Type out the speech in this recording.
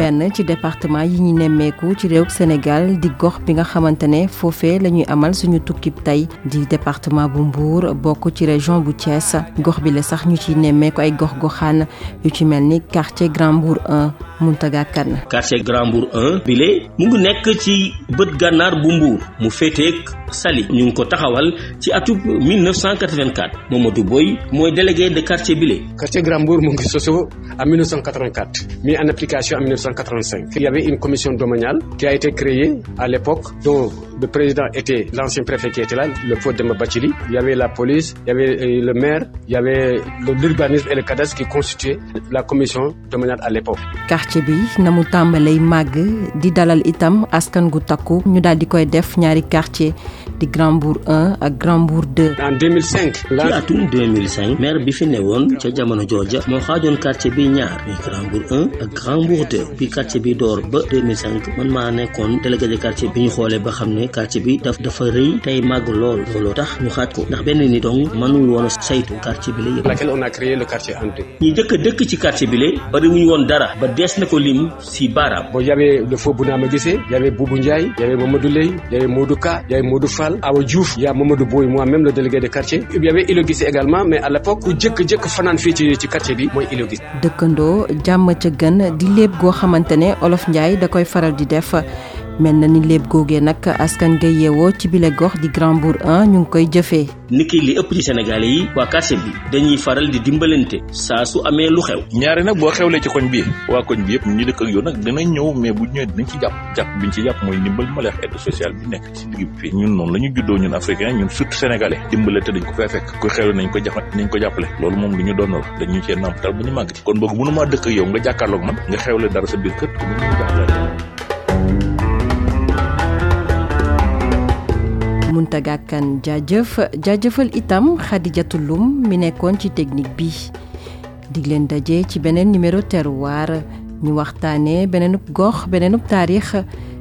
benn ci département yi ñu nemmeeku ci réewum Sénégal di gox bi nga xamante ne foofee la ñuy amal suñu tukkib tey di département bu Mbour bokk ci région bu Thiès gox bi la sax ñu ciy nemmeeku ay gox goxaan yu ci mel ni quartier Grand Mbour 1 Mountaga Kane. quartier Grand Mbour 1 bile mu ngi nekk ci bët gànnaar bu Mbour mu féeteek Saly ñu ngi ko taxawal ci atub 1984 Mamadou Boy mooy délégué de quartier bile. quartier Grambourg Mbour ngi en 1984 mis en application en 1985. il y avait une commission domaniale qui a été créée à l'époque le président était l'ancien préfet qui était là, le faux de Mabachili. Il y avait la police, il y avait euh, le maire, il y avait l'urbanisme et le cadastre qui constituaient la commission dominante à l'époque. quartier bi na mu tàmbalay màgg di dalal itam askan gu takku ñu daal di koy def ñaari quartier di Grand Mbour 1 ak Grand Mbour 2. en 2005. ci atum 2005 maire bi fi newoon ca jamono jooja moo xaajoon quartier bi ñaar muy Grand Mbour 1 ak Grand Mbour 2 bi quartier bi door ba 2005 man maa nekkoon délégué de quartier bi ñu xoolee ba xam ne quartier bi daf dafa rëy tey màgg lool looloo tax ñu xaaj ko ndax benn ni dong mënul woon a saytu quartier bi la yëpp. laquelle on a créé le quartier en deux. ñu jëkk a dëkk ci quartier bi le bari wuñu woon dara ba dees na ko lim si baaraam bon y'avait le faux Bounama Guissé y'avait Boubou Ndiaye y'avait Mamadou Ley y'avait Modou Ka y'avait Modou Fall Awa Diouf y'a Mamadou Boy moi-même le délégué de quartier y'avait Ilo Guissé également mais à l'époque ku jëkk jëkk fanaan fii ci ci quartier bi mooy Ilo Guissé dëkkandoo jàmm ca gën di léeb goo xamante ne olof Ndiaye da koy faral di def mel na ni léeb googee nag askan ga yeewoo ci bile gox di Grand Bour 1 ñu ngi koy jëfee niki li ëpp ci sénégalais yi waa quartier bi dañuy faral di dimbalante saa su amee lu xew ñaari nag boo xewlee ci koñ bi waa koñ bi yëpp ñu dëkk ak yow nag dinañ ñëw mais bu ñëwee dinañ ci jàpp jàpp biñ ci jàpp mooy ndimbal ma leex aide sociale bi nekk ci digg bi ñun noonu la ñu juddoo ñun africain ñun surtout sénégalais dimbalante dañ ko fee fekk ku xewle nañ ko jàpp nañ ko jàppale loolu moom lu ñu doon la dañu cee nàmpatal bu ñu màgg kon boog mënuma dëkk yow nga jàkkaarloog man nga xewle dara sa biir kër ko mënuma jàkkaarloog Muntaga Kan jaajëf jaajëfal itam Xadijatu Lum mi nekkoon ci technique bi dig leen daje ci beneen numéro terroir ñu waxtaanee beneenub gox beneenub taarix